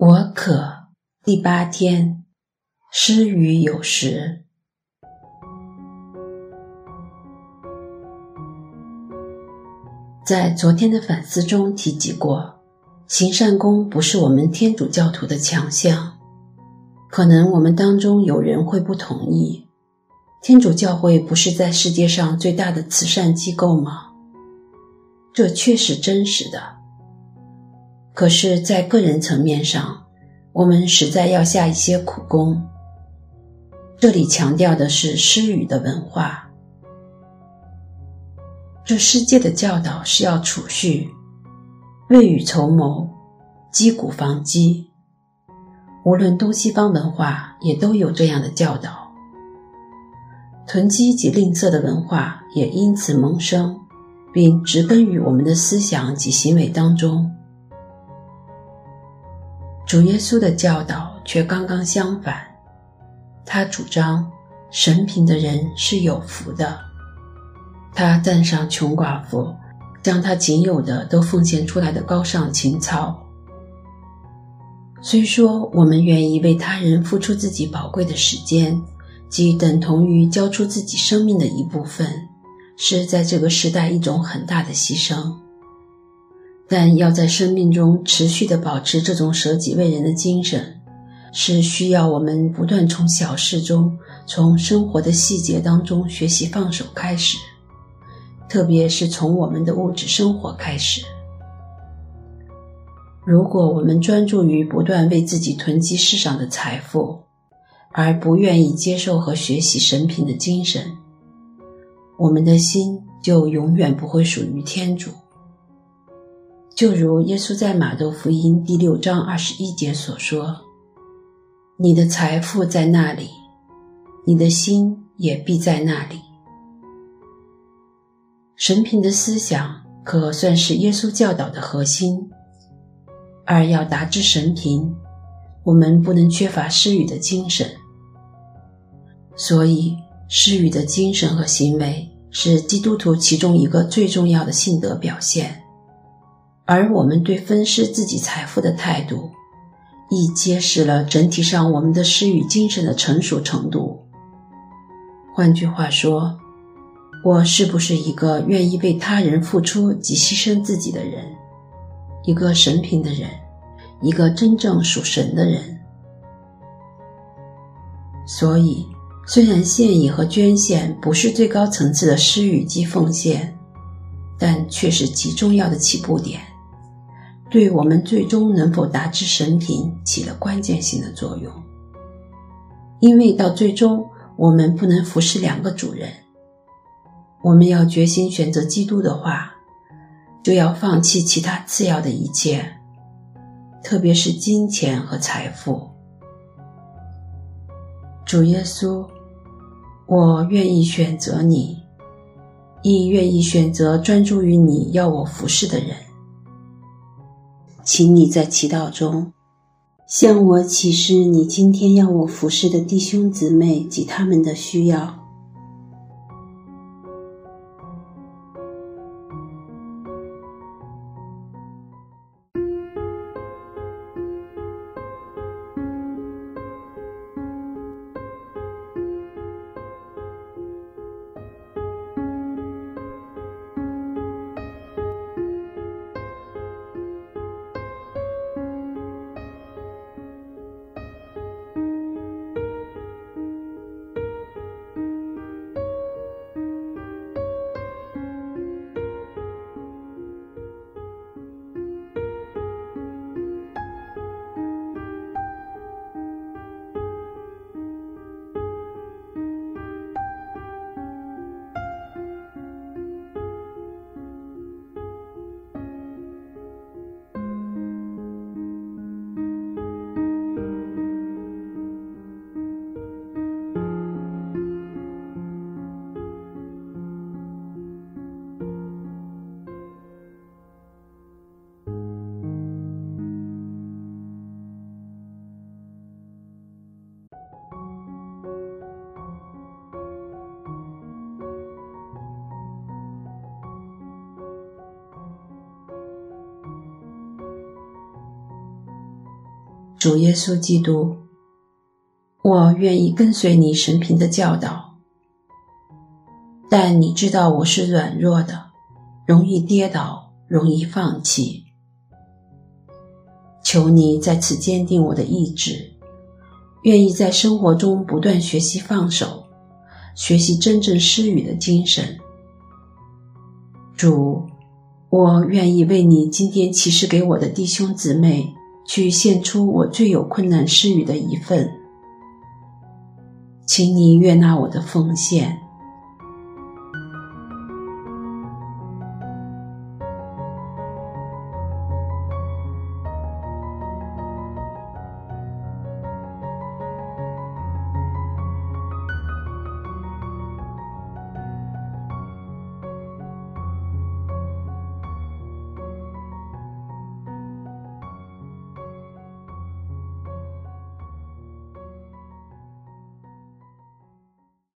我渴，第八天，施予有时。在昨天的反思中提及过，行善功不是我们天主教徒的强项。可能我们当中有人会不同意，天主教会不是在世界上最大的慈善机构吗？这确实真实的。可是，在个人层面上，我们实在要下一些苦功。这里强调的是施语的文化。这世界的教导是要储蓄、未雨绸缪、积谷防饥。无论东西方文化，也都有这样的教导。囤积及吝啬的文化也因此萌生，并植根于我们的思想及行为当中。主耶稣的教导却刚刚相反，他主张神贫的人是有福的。他赞赏穷寡妇将他仅有的都奉献出来的高尚情操。虽说我们愿意为他人付出自己宝贵的时间，即等同于交出自己生命的一部分，是在这个时代一种很大的牺牲。但要在生命中持续的保持这种舍己为人的精神，是需要我们不断从小事中、从生活的细节当中学习放手开始，特别是从我们的物质生活开始。如果我们专注于不断为自己囤积世上的财富，而不愿意接受和学习神品的精神，我们的心就永远不会属于天主。就如耶稣在马窦福音第六章二十一节所说：“你的财富在那里，你的心也必在那里。”神平的思想可算是耶稣教导的核心。而要达至神平，我们不能缺乏施予的精神。所以，施予的精神和行为是基督徒其中一个最重要的性德表现。而我们对分施自己财富的态度，亦揭示了整体上我们的施予精神的成熟程度。换句话说，我是不是一个愿意为他人付出及牺牲自己的人，一个神品的人，一个真正属神的人？所以，虽然献义和捐献不是最高层次的施与及奉献，但却是极重要的起步点。对我们最终能否达至神品起了关键性的作用，因为到最终我们不能服侍两个主人。我们要决心选择基督的话，就要放弃其他次要的一切，特别是金钱和财富。主耶稣，我愿意选择你，亦愿意选择专注于你要我服侍的人。请你在祈祷中向我启示你今天要我服侍的弟兄姊妹及他们的需要。主耶稣基督，我愿意跟随你神平的教导，但你知道我是软弱的，容易跌倒，容易放弃。求你在此坚定我的意志，愿意在生活中不断学习放手，学习真正施予的精神。主，我愿意为你今天启示给我的弟兄姊妹，去献出我最有困难施予的一份。请你悦纳我的奉献，